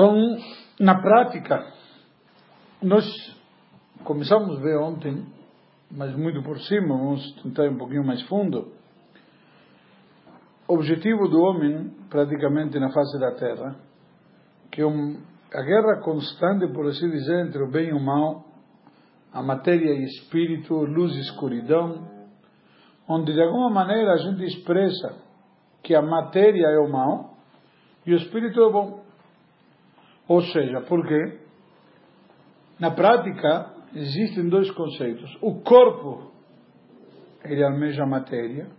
Então, na prática, nós começamos a ver ontem, mas muito por cima, vamos tentar um pouquinho mais fundo. O objetivo do homem, praticamente na face da Terra, que um, a guerra constante, por assim dizer, entre o bem e o mal, a matéria e espírito, luz e escuridão, onde de alguma maneira a gente expressa que a matéria é o mal e o espírito é o bom. Ou seja, por quê? Na prática, existem dois conceitos. O corpo, ele almeja a matéria,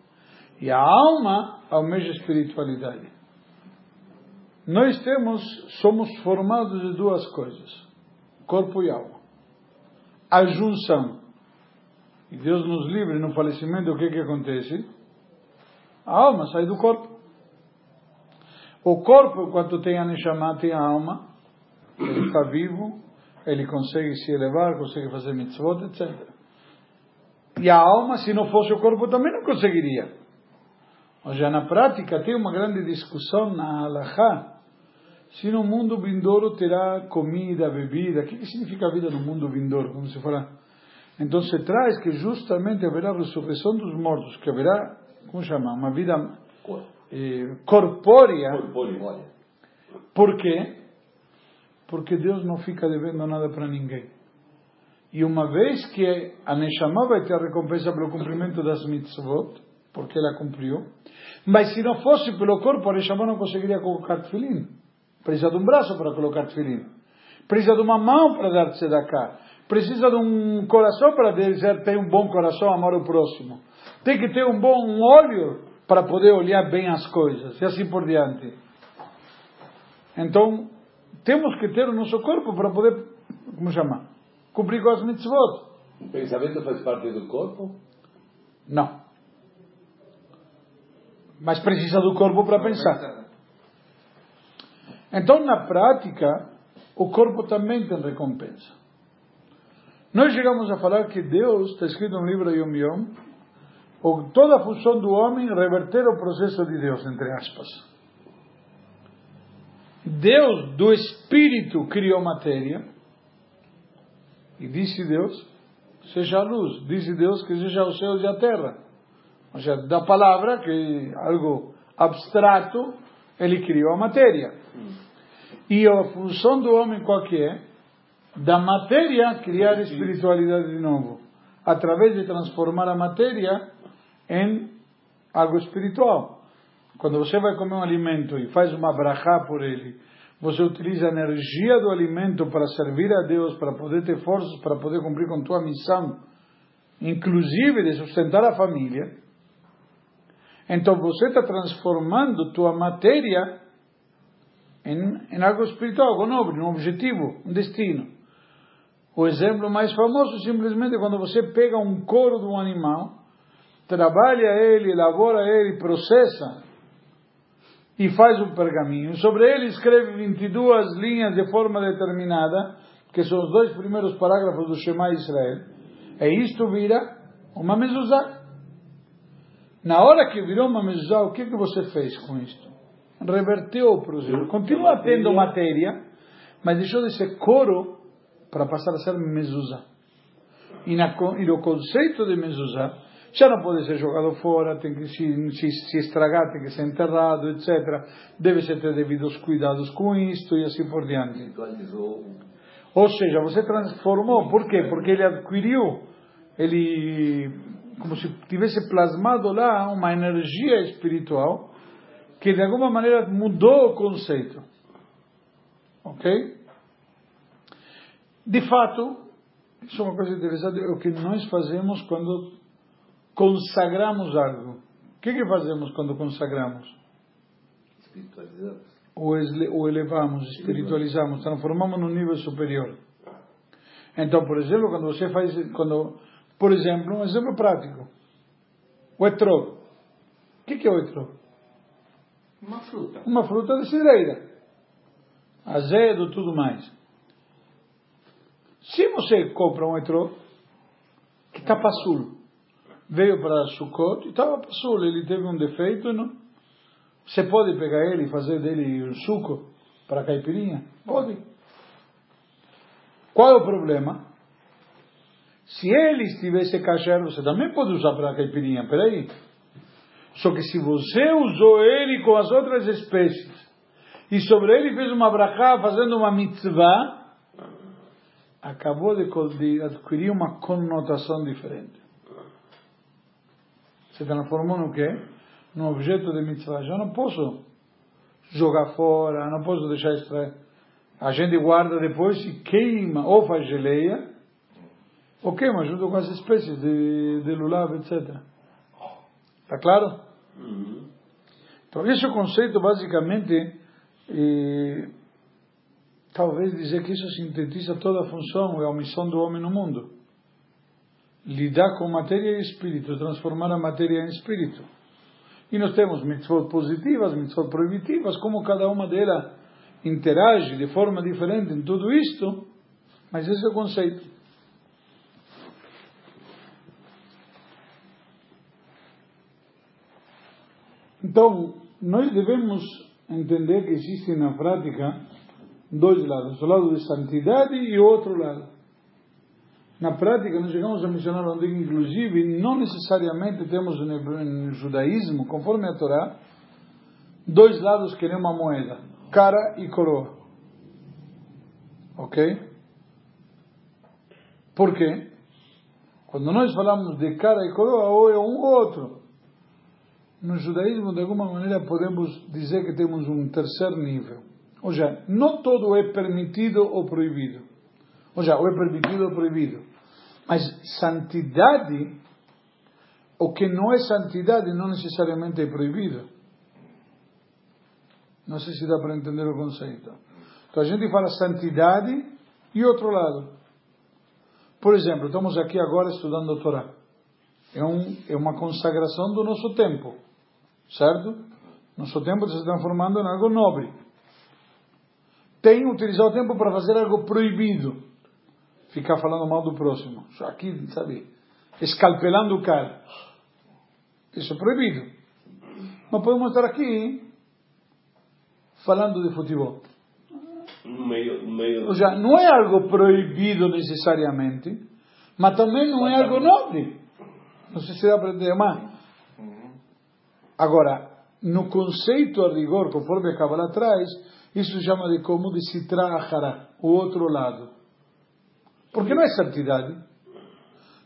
e a alma almeja a espiritualidade. Nós temos, somos formados de duas coisas, corpo e alma. A junção. E Deus nos livre no falecimento, o que que acontece? A alma sai do corpo. O corpo, enquanto tem a Neshama, tem a alma, ele está vivo, ele consegue se elevar, consegue fazer mitzvot, etc. E a alma, se não fosse o corpo, também não conseguiria. Ou seja, na prática, tem uma grande discussão na halakha, se no mundo vindouro terá comida, bebida, o que, que significa a vida no mundo vindouro, como se fala. Então se traz que justamente haverá a ressurreição dos mortos, que haverá, como chama, uma vida eh, corpórea. corpórea. Por quê? Porque Deus não fica devendo nada para ninguém. E uma vez que a Neshama vai ter a recompensa pelo cumprimento das mitzvot, porque ela cumpriu, mas se não fosse pelo corpo, a Neshama não conseguiria colocar tefilim. Precisa de um braço para colocar tefilim. Precisa de uma mão para dar tzedakah. Precisa de um coração para dizer tem um bom coração, amar o próximo. Tem que ter um bom olho para poder olhar bem as coisas, e assim por diante. Então, temos que ter o nosso corpo para poder, como chama? Cumprir com as mitzvot. O pensamento faz parte do corpo? Não. Mas precisa do corpo para pensar. Então, na prática, o corpo também tem recompensa. Nós chegamos a falar que Deus, está escrito no livro Yom Yom, toda a função do homem é reverter o processo de Deus, entre aspas. Deus do Espírito criou matéria e disse Deus, seja a luz. Disse Deus que seja o céu e a terra. Ou seja, da palavra, que é algo abstrato, ele criou a matéria. E a função do homem qual que é? Da matéria criar espiritualidade de novo. Através de transformar a matéria em algo espiritual. Quando você vai comer um alimento e faz uma brachá por ele, você utiliza a energia do alimento para servir a Deus, para poder ter forças, para poder cumprir com tua missão, inclusive de sustentar a família. Então você está transformando tua matéria em, em algo espiritual, algo nobre, um objetivo, um destino. O exemplo mais famoso simplesmente quando você pega um couro de um animal, trabalha ele, elabora ele, processa, e faz um pergaminho. Sobre ele escreve 22 linhas de forma determinada, que são os dois primeiros parágrafos do Shema Israel. E isto vira uma mezuzá. Na hora que virou uma mezuzá, o que, que você fez com isto? Reverteu o processo. Continua tendo matéria, mas deixou de ser coro para passar a ser mezuzá. E, na, e o conceito de mezuzá já não pode ser jogado fora, tem que se, se, se estragar, tem que ser enterrado, etc. Deve ser ter devidos cuidados com isto e assim por diante. Ou seja, você transformou, por quê? Porque ele adquiriu, ele, como se tivesse plasmado lá uma energia espiritual que de alguma maneira mudou o conceito. Ok? De fato, isso é uma coisa interessante, é o que nós fazemos quando consagramos algo. O que, que fazemos quando consagramos? Espiritualizamos. Ou, elevamos, espiritualizamos, transformamos num nível superior. Então, por exemplo, quando você faz, quando, por exemplo, um exemplo prático, o etrog. O que, que é o etrog? Uma fruta. Uma fruta de cidreira. Azedo, tudo mais. Se você compra um etrog, que está passul, veio para Sukkot e estava passul, ele teve um defeito, não? Você pode pegar ele e fazer dele um suco para caipirinha? Pode. Qual é o problema? Se ele estivesse kasher, você também pode usar para caipirinha, peraí. Só que se você usou ele com as outras espécies, e sobre ele fez uma brachá fazendo uma mitzvah, acabou de, de adquirir uma conotação diferente. Se transformou no quê? Num objeto de mitzvah. Já não posso jogar fora, não posso deixar extrair. A gente guarda depois e queima, ou faz geleia, ou queima junto com as espécies de, de etc. Está claro? Então, esse conceito, basicamente, e, talvez dizer que isso sintetiza toda a função e a missão do homem no mundo. Lidar com matéria e espírito, transformar a matéria em espírito. E nós temos mitzvot positivas, mitzvot proibitivas, como cada uma delas interage de forma diferente em tudo isto, mas esse é o conceito. Então, nós devemos entender que existe na prática dois lados, o lado de santidade e o outro lado. Na prática, nós chegamos a mencionar onde, inclusive, não necessariamente temos no judaísmo, conforme a Torá, dois lados que nem uma moeda, cara e coroa. Ok? Por quê? Quando nós falamos de cara e coroa, ou é um ou outro. No judaísmo, de alguma maneira, podemos dizer que temos um terceiro nível. Ou seja, não todo é permitido ou proibido. Ou seja, ou é permitido ou proibido. Mas santidade, o que não é santidade, não necessariamente é proibido. Não sei se dá para entender o conceito. Então a gente fala santidade e outro lado. Por exemplo, estamos aqui agora estudando a Torá. É, um, é uma consagração do nosso tempo certo? Nosso tempo está se transformando em algo nobre. Tem utilizado o tempo para fazer algo proibido. Ficar falando mal do próximo. Aqui, sabe? Escalpelando o cara. Isso é proibido. Mas podemos estar aqui falando de futebol. No meio, no meio... Ou seja, não é algo proibido necessariamente, mas também não é algo nobre. Não sei se dá para entender, mas Agora, no conceito a rigor, conforme a Kabbalah traz, isso se chama de como de Sitra Achara, o outro lado. Porque não é santidade.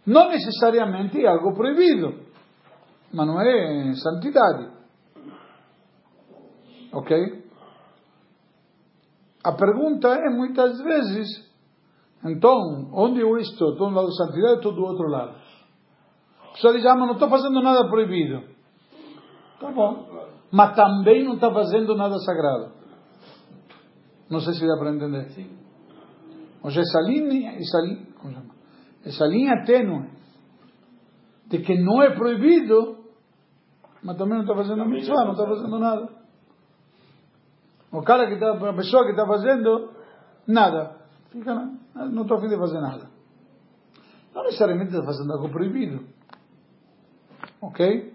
Não necessariamente é algo proibido, mas não é santidade. Ok? A pergunta é muitas vezes, então, onde eu estou? Estou no lado de santidade ou estou do outro lado? A pessoa diz, ah, mas não estou fazendo nada proibido. Tá bom. Mas também não está fazendo nada sagrado. Não sei se dá para entender. Sim. Ou seja, essa linha, essa, essa linha tênue de que não é proibido, mas também não está fazendo a mitzvah, não está fazendo nada. O cara que está, a pessoa que está fazendo nada, fica, não estou a fim de fazer nada. Não necessariamente está fazendo algo proibido. Ok?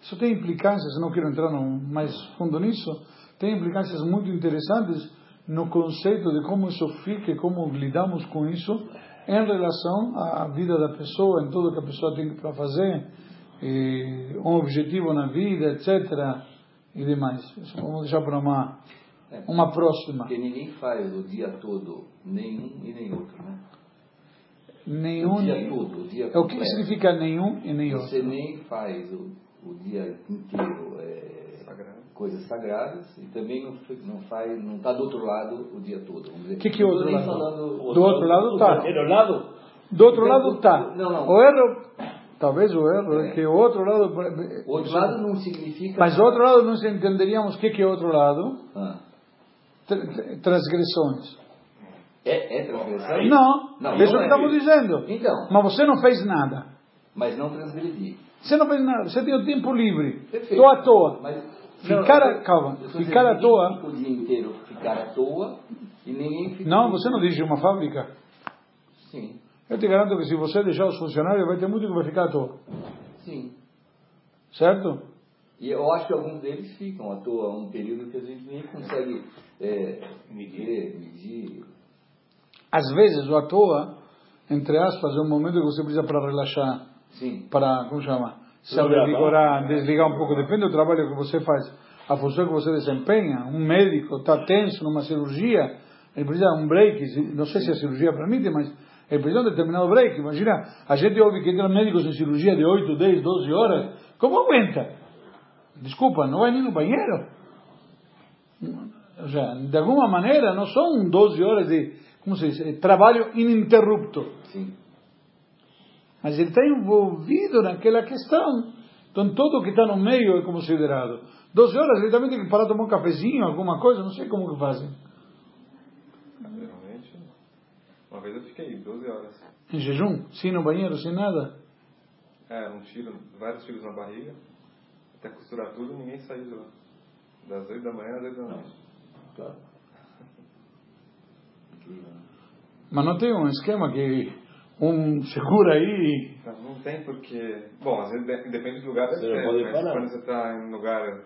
Isso tem implicações, não quero entrar mais fundo nisso, tem implicações muito interessantes no conceito de como isso fica e como lidamos com isso em relação à vida da pessoa, em tudo que a pessoa tem para fazer, um objetivo na vida, etc. e demais. Isso vamos deixar para uma, uma próxima. Porque ninguém faz o dia todo, nenhum e nem outro, né? Nenhum, o dia todo, o dia É o que significa nenhum e nem outro? Você nem faz o o dia inteiro é. Coisas sagradas e também não, não faz, não está do outro lado o dia todo. O que, que é outro lado? Falando, do outro lado está. Do lado? Do outro lado está. Não, não. O erro, talvez o erro, é, é que o outro lado. O outro lado não significa. Mas o outro lado não entenderíamos o que, que é outro lado. Ah. Transgressões. É, é transgressão? Não, não isso não é que estamos dizendo. Então. Mas você não fez nada. Mas não transgredi. Você não fez nada, você tem o tempo livre. Estou à toa. Mas, ficar, não, calma, ficar à toa. O dia inteiro ficar à toa e ninguém fica. Não, você não dirige uma fábrica. Sim. Eu te garanto que se você deixar os funcionários, vai ter muito que vai ficar à toa. Sim. Certo? E eu acho que alguns deles ficam à toa um período que a gente nem consegue é, medir, medir. Às vezes, o à toa, entre aspas, é um momento que você precisa para relaxar. Sim. Para, como chama? Se revigorar, desligar um pouco. Depende do trabalho que você faz, a função que você desempenha. Um médico está tenso numa cirurgia, ele precisa de um break. Não sei se a cirurgia permite, mas ele precisa de um determinado break. Imagina, a gente ouve que entra médicos em cirurgia de 8, 10, 12 horas. Como aguenta? Desculpa, não vai nem no banheiro? Ou seja, de alguma maneira, não são 12 horas de, como se diz, trabalho ininterrupto. Sim. Mas ele está envolvido naquela questão. Então, tudo que está no meio é considerado. 12 horas, ele também tem que parar tomar um cafezinho, alguma coisa, não sei como que fazem. Geralmente, uma vez eu fiquei 12 horas. Em jejum? Sem no banheiro, sem nada? É, um tiro, vários tiros na barriga até costurar tudo, ninguém saiu de lá. Das 8 da manhã às 8 da noite. Claro. Mas não tem um esquema que um segura aí. Não, não tem porque. Bom, às vezes de- depende do lugar da Você não pode mas parar. quando você está em um lugar.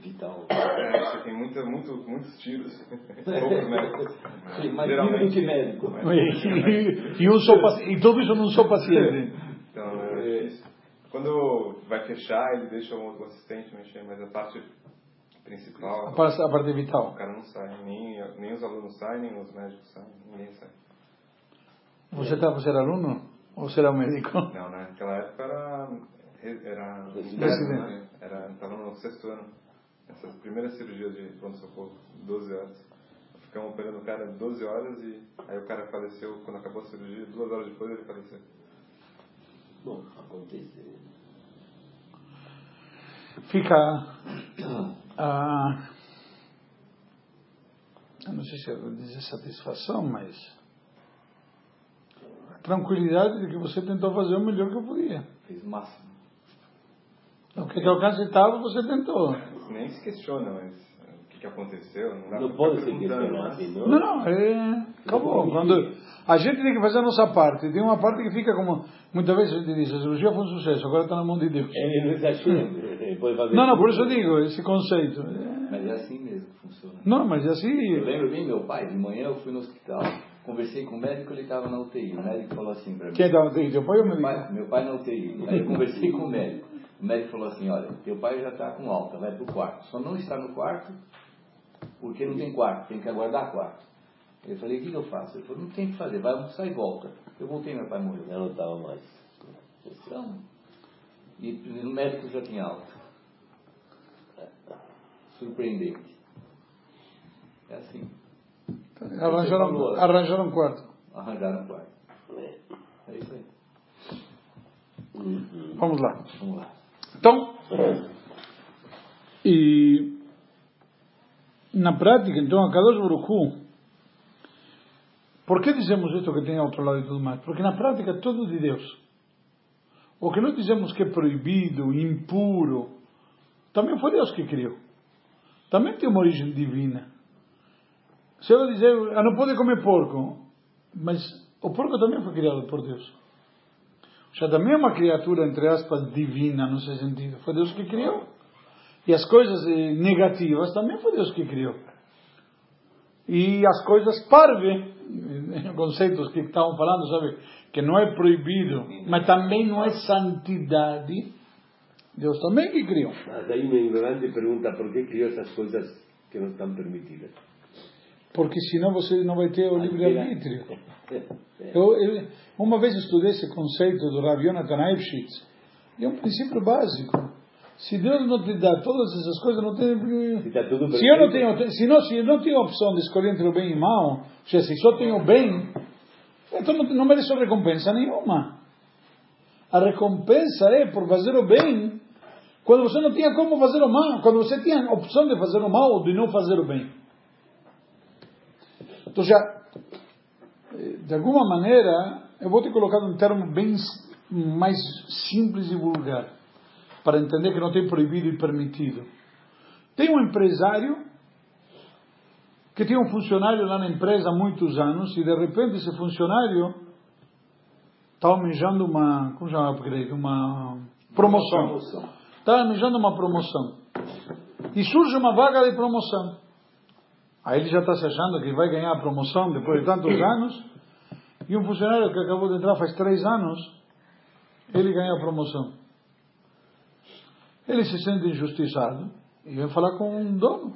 Vital. É, você tem muita, muito, muitos tiros. Poucos médicos. Sim, vivo do que médico. E, e um paci- e tudo isso num só paciente. Então, é difícil. Quando vai fechar, ele deixa um outro assistente mexer, mas a parte principal. A parte, a parte O vital. cara não sai, nem, nem os alunos saem, nem os médicos saem, ninguém sai. Você, tá, você era aluno? Ou você era um médico? Não, né? naquela época era. Era. Residente. Né? Era, tava no sexto ano. Essas primeiras cirurgias de pronto-socorro, 12 horas. Ficamos operando o cara 12 horas e aí o cara faleceu quando acabou a cirurgia, duas horas depois ele faleceu. Bom, acontece. Fica. ah, eu não sei se eu vou dizer satisfação, mas. Tranquilidade de que você tentou fazer o melhor que podia. Fez o máximo. O que que alcance estava, você tentou. Nem se questiona, mas eh, o que, que aconteceu? Não, dá Não pode ser questionar né? assim, não? Não, é, acabou. Quando a gente tem que fazer a nossa parte, tem uma parte que fica como muitas vezes a gente diz, a cirurgia foi um sucesso, agora está na mão de Deus. Ele não exagera. Ele pode fazer Não, não, por isso eu digo esse conceito. É, Mas é assim mesmo que funciona. Não, mas Eu assim, lembro bem meu pai, de manhã eu fui no hospital, conversei com o médico, ele estava na UTI. O médico falou assim para mim. quem estava tem teu pai ou meu pai, meu pai na UTI. Aí eu conversei com o médico. O médico falou assim, olha, teu pai já está com alta, vai pro quarto. Só não está no quarto porque não tem quarto, tem que aguardar quarto. Eu falei, o que, que eu faço? Ele falou, não tem o que fazer, vai almoçar e volta. Eu voltei, meu pai morreu. Já não estava mais. Então, e o médico já tinha alta. Surpreendente. É assim. Arranjaram, arranjaram um quarto. Arranjaram um quarto. É isso aí. Vamos lá. Vamos lá. Então, e na prática, então, a Kadosh Baruch Hu, por que dizemos isto que tem outro lado e tudo mais? Porque na prática é tudo de Deus. O que nós dizemos que é proibido, impuro, também foi Deus que criou. Também tem uma origem divina. Se eu dizer, ah, não pode comer porco, mas o porco também foi criado por Deus. Já também é uma criatura, entre aspas, divina, nesse sentido. Foi Deus que criou. E as coisas eh, negativas também foi Deus que criou. E as coisas parve, conceitos que estavam falando, sabe? Que não é proibido, mas também não é santidade. Deus também que criou. Mas aí um ignorante pergunta por que criou essas coisas que não estão permitidas. Porque senão você não vai ter o livre-arbítrio. Eu, eu, uma vez estudei esse conceito do Rav Yonatan Eibschitz, e é um princípio básico. Se Deus não te dá todas essas coisas, não tem. Se tudo Se eu não tenho, se não, se eu não tenho a opção de escolher entre o bem e o mal, ou seja, se só tenho o bem, então não, não mereço recompensa nenhuma. A recompensa é por fazer o bem quando você não tinha como fazer o mal, quando você tinha a opção de fazer o mal ou de não fazer o bem. Então já, de alguma maneira, eu vou te colocar um termo bem mais simples e vulgar, para entender que não tem proibido e permitido. Tem um empresário que tinha um funcionário lá na empresa há muitos anos e de repente esse funcionário está almejando uma, como chama upgrade, uma promoção. Está almejando uma promoção. E surge uma vaga de promoção. Aí ele já está se achando que vai ganhar a promoção depois de tantos anos. E um funcionário que acabou de entrar faz três anos, ele ganha a promoção. Ele se sente injustiçado e vem falar com um dono.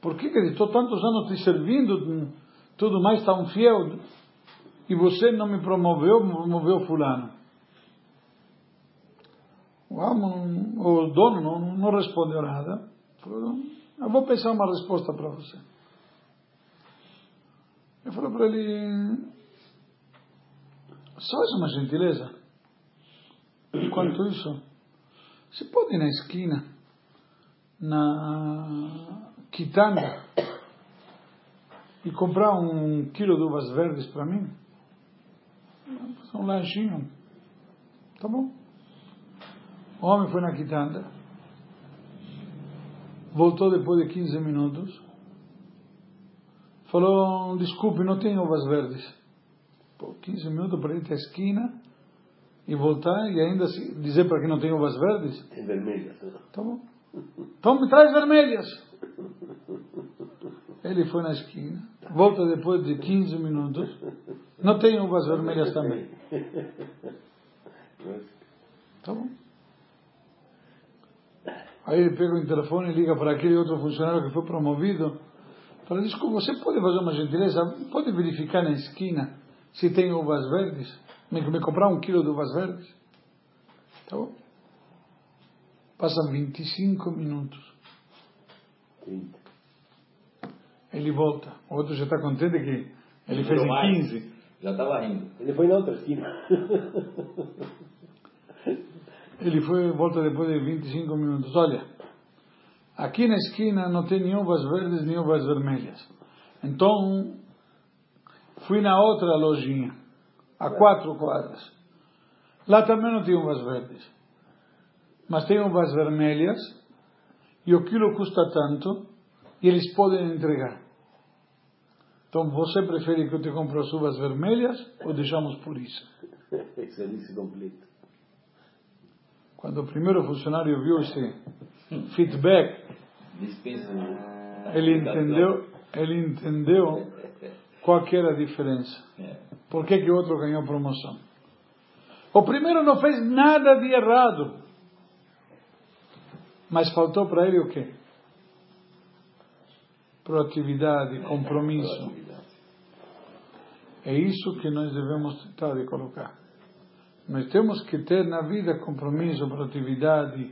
Por que, que estou tantos anos te servindo, tudo mais tão fiel, e você não me promoveu, promoveu fulano? O dono não, não respondeu nada. Falou, eu vou pensar uma resposta para você. Eu falei para ele, só uma gentileza. Enquanto isso, você pode ir na esquina, na quitanda, e comprar um quilo de uvas verdes para mim? Um lanchinho. Tá bom. O homem foi na quitanda, voltou depois de 15 minutos, falou, desculpe, não tem uvas verdes. Pô, 15 minutos para ir até a esquina e voltar e ainda dizer para que não tem uvas verdes? Tem vermelhas. Tá bom. Então me traz vermelhas. Ele foi na esquina, volta depois de 15 minutos, não tem uvas vermelhas também. Tá bom. Aí ele pega o telefone e liga para aquele outro funcionário que foi promovido. Fala, desculpa, você pode fazer uma gentileza? Pode verificar na esquina se tem uvas verdes? Me, me comprar um quilo de uvas verdes? Tá bom? Passam 25 minutos. 30. Ele volta. O outro já está contente que ele fez em 15. Já estava rindo. Ele foi na outra esquina. Ele foi, volta depois de 25 minutos. Olha, aqui na esquina não tem nem uvas verdes nem uvas vermelhas. Então, fui na outra lojinha, a quatro quadras. Lá também não tem uvas verdes. Mas tem uvas vermelhas e o quilo custa tanto e eles podem entregar. Então você prefere que eu te compre as uvas vermelhas ou deixamos por isso? Excelência completa. Quando o primeiro funcionário viu esse feedback, Dispensa ele entendeu, ele entendeu qual que era a diferença. É. Por que, que o outro ganhou promoção? O primeiro não fez nada de errado. Mas faltou para ele o quê? Proatividade, compromisso. É isso que nós devemos tentar de colocar. Nós temos que ter na vida compromisso, proatividade.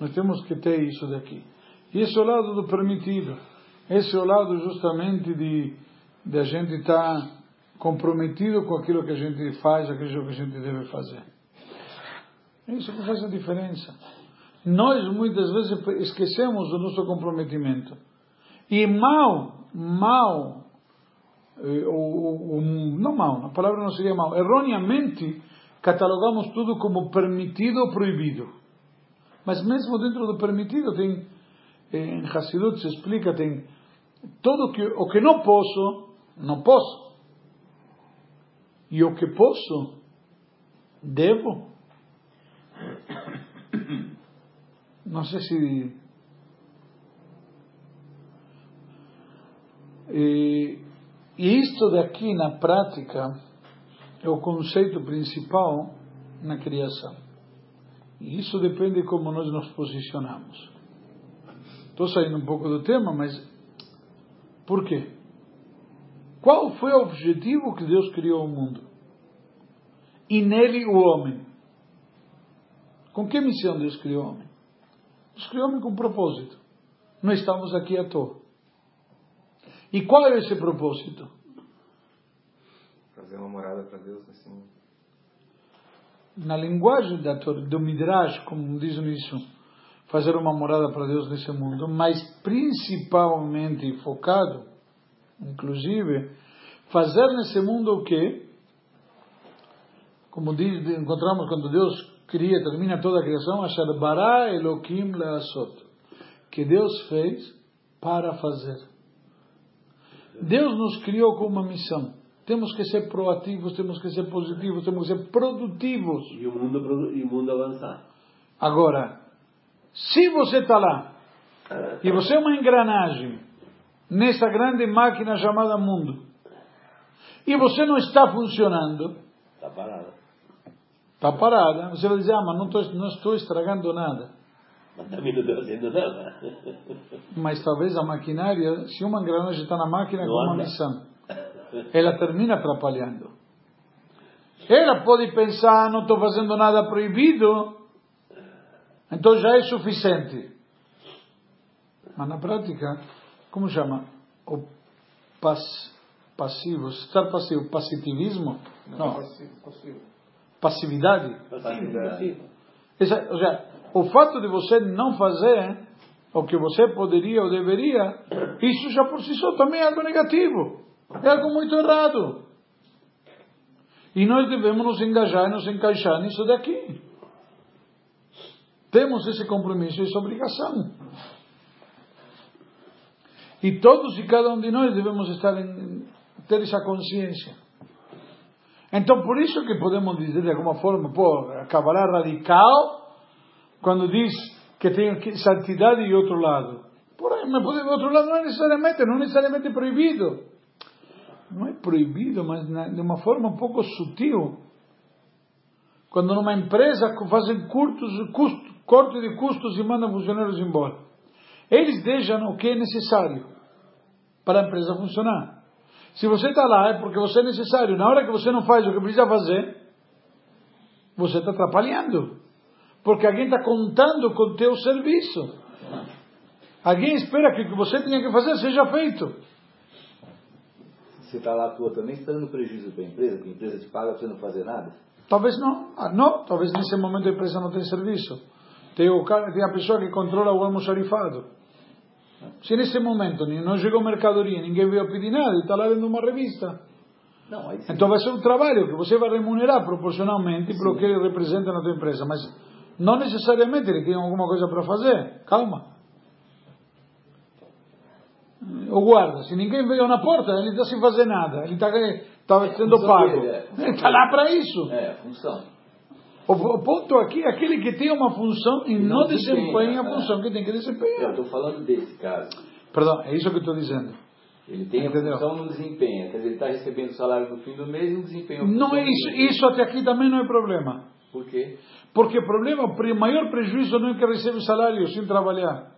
Nós temos que ter isso daqui. E esse é o lado do permitido. Esse é o lado justamente de, de a gente estar comprometido com aquilo que a gente faz, aquilo que a gente deve fazer. É isso que faz a diferença. Nós muitas vezes esquecemos o nosso comprometimento. E mal, mal, ou, ou, ou, não mal, a palavra não seria mal, erroneamente catalogamos tudo como permitido ou proibido. Mas mesmo dentro do permitido tem, em Hassidut se explica, tem tudo que, o que não posso, não posso. E o que posso, devo. Não sei se. E, e isto daqui na prática é o conceito principal na criação. E isso depende de como nós nos posicionamos. Estou saindo um pouco do tema, mas por quê? Qual foi o objetivo que Deus criou o mundo? E nele o homem. Com que missão Deus criou o homem? Deus criou o homem com um propósito. Não estamos aqui à toa. E qual é esse propósito? Fazer uma morada para Deus mundo. Na linguagem da, do Midrash, como diz nisso, fazer uma morada para Deus nesse mundo, mas principalmente focado, inclusive, fazer nesse mundo o quê? Como diz, encontramos quando Deus cria, termina toda a criação, Asher bara Elohim leasot, que Deus fez para fazer. Deus nos criou com uma missão. Temos que ser proativos, temos que ser positivos, temos que ser produtivos. E o mundo, e o mundo avançar. Agora, Se você está lá e você é uma engrenagem nessa grande máquina chamada mundo e você não está funcionando, Está parada. está parada, você vai dizer, ah, mas não estou, não estou estragando nada. Mas também não estou fazendo nada. Mas talvez a maquinária, se uma engrenagem está na máquina Não com uma missão, ela termina atrapalhando. Ela pode pensar, não estou fazendo nada proibido, então já é suficiente. Mas na prática, como chama? O pass, passivo, estar passivo, positivismo? Não, passividade. Passivo, passivo. Essa, ou seja, o fato de você não fazer o que você poderia ou deveria, isso já por si só também é algo negativo. É algo muito errado. E nós devemos nos engajar e nos encaixar nisso daqui. Temos esse compromisso, essa obrigação. E todos e cada um de nós devemos estar em, ter essa consciência. Então, por isso que podemos dizer de alguma forma, pô, a Kabbalah radical, quando diz que tem santidade e outro lado. Porém, mas pode- outro lado não é necessariamente, não é necessariamente proibido. Não é proibido, mas de uma forma um pouco sutil. Quando numa empresa fazem curtos, custo, corte de custos e mandam funcionários embora. Eles deixam o que é necessário para a empresa funcionar. Se você está lá é porque você é necessário. Na hora que você não faz o que precisa fazer, você está atrapalhando. Porque alguém está contando com o teu serviço. Alguém espera que o que você tinha que fazer seja feito. Você está lá toa também, você está dando prejuízo para a empresa, que a empresa te paga para você não fazer nada. Talvez não. Ah, não, talvez nesse momento a empresa não tem serviço. Tem, o cara, tem a pessoa que controla o almoxarifado. Se nesse momento não chegou mercadoria, ninguém veio pedir nada, ele está lá lendo uma revista. Não, aí sim. Então vai ser um trabalho que você vai remunerar proporcionalmente pelo que ele representa na tua empresa, mas não necessariamente ele tem alguma coisa para fazer. Calma. O guarda, se ninguém veio na porta, ele está sem fazer nada, ele está tá sendo função pago. dele, é, Ele está lá para isso. É, a função. O, o ponto aqui é aquele que tem uma função e não, não desempenha a desempenha, função que tem que Eu desempenhar. estou falando desse caso. Perdão, é isso que eu estou dizendo. Ele tem Entendeu? a função, não desempenha. Quer dizer, ele está recebendo o salário no fim do mês e não desempenha a Não é isso, isso até aqui também não é problema. Por quê? Porque o problema, o maior prejuízo não é que recebe salário sem trabalhar.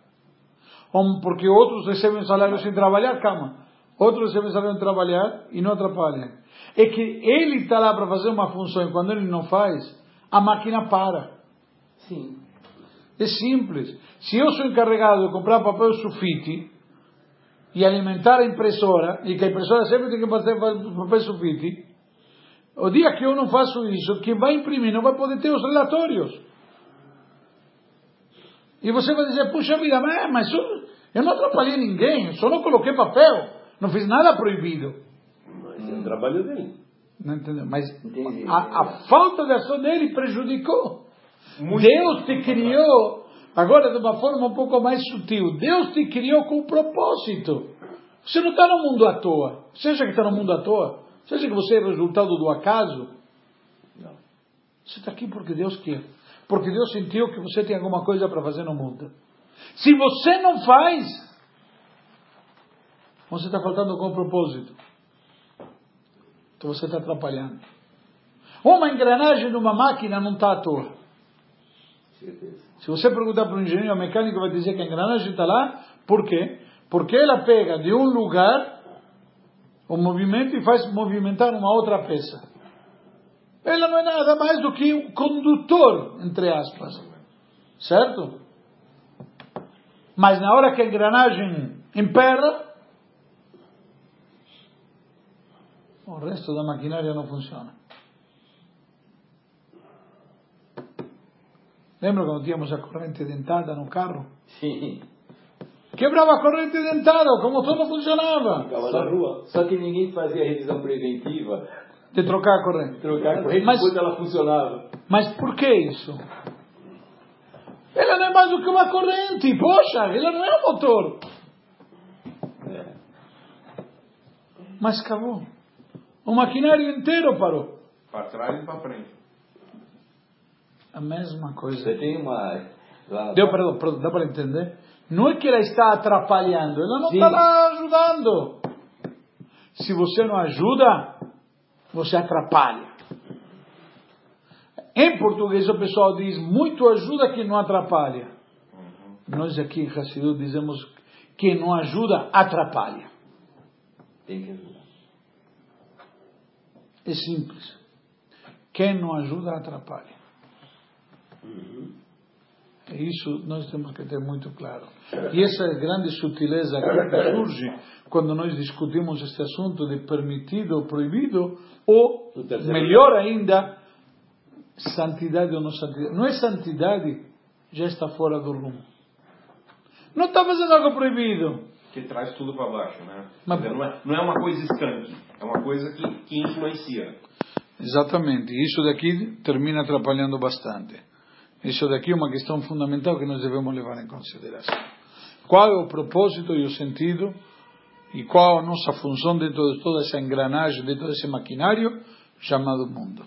Porque outros recebem salário sem trabalhar, calma. Outros recebem salário sem trabalhar e não atrapalham. É que ele está lá para fazer uma função e quando ele não faz, a máquina para. Sim. É simples. Se eu sou encarregado de comprar papel sulfite e alimentar a impressora, e que a impressora sempre tem que fazer papel sulfite, o dia que eu não faço isso, quem vai imprimir não vai poder ter os relatórios. E você vai dizer, puxa vida, mas, mas eu, não atrapalhei ninguém, eu só não coloquei papel, não fiz nada proibido. Mas é o trabalho dele. Não entendeu? Mas Entendi. a, a falta de ação dele prejudicou. Deus te criou, agora de uma forma um pouco mais sutil, Deus te criou com um propósito. Você não está no mundo à toa. Você acha que está no mundo à toa? Você acha que você é resultado do acaso? Não. Você está aqui porque Deus quer. Porque Deus sentiu que você tem alguma coisa para fazer no mundo. Se você não faz, você está faltando com o propósito. Então você está atrapalhando. Uma engrenagem numa máquina não está à toa. Se você perguntar para um engenheiro mecânico, vai dizer que a engrenagem está lá. Por quê? Porque ela pega de um lugar o movimento e faz movimentar uma outra peça. Ela não é nada mais do que um condutor, entre aspas. Certo? Mas na hora que a engrenagem emperra, o resto da maquinária não funciona. Lembra quando tínhamos a corrente dentada no carro? Sim. Quebrava a corrente dentada, o motor não funcionava. Ficava na rua. Só que ninguém fazia revisão preventiva, De trocar a corrente. trocar a corrente Mas- enquanto ela funcionava. Mas por que isso? Ela não é mais do que uma corrente, poxa, ela não é um motor. É. Mas acabou. O maquinário inteiro parou. Para trás e para frente. A mesma Você coisa. tem uma. Lá- Deu, perdão, dá para entender? Não é que ela está atrapalhando, ela não Sim. está lá ajudando. Se você não ajuda, você atrapalha. Em português o pessoal diz muito ajuda que não atrapalha. Nós aqui em Hassidut dizemos que não ajuda, atrapalha. Tem que ajudar. É simples. Quem não ajuda, atrapalha. É Isso nós temos que ter muito claro. E essa grande sutileza que surge quando nós discutimos este assunto de permitido ou proibido, ou, melhor ainda, santidade ou não santidade. Não é santidade, já está fora do rumo. Não está fazendo algo proibido. Que traz tudo para baixo, né? Mas- Não, é, não é uma coisa estanque, é uma coisa que, que influencia. Exatamente. Isso daqui termina atrapalhando bastante. Isso daqui é uma questão fundamental que nós devemos levar em consideração. Qual é o propósito e o sentido e qual a nossa função dentro de toda essa engrenagem, dentro desse maquinário chamado mundo?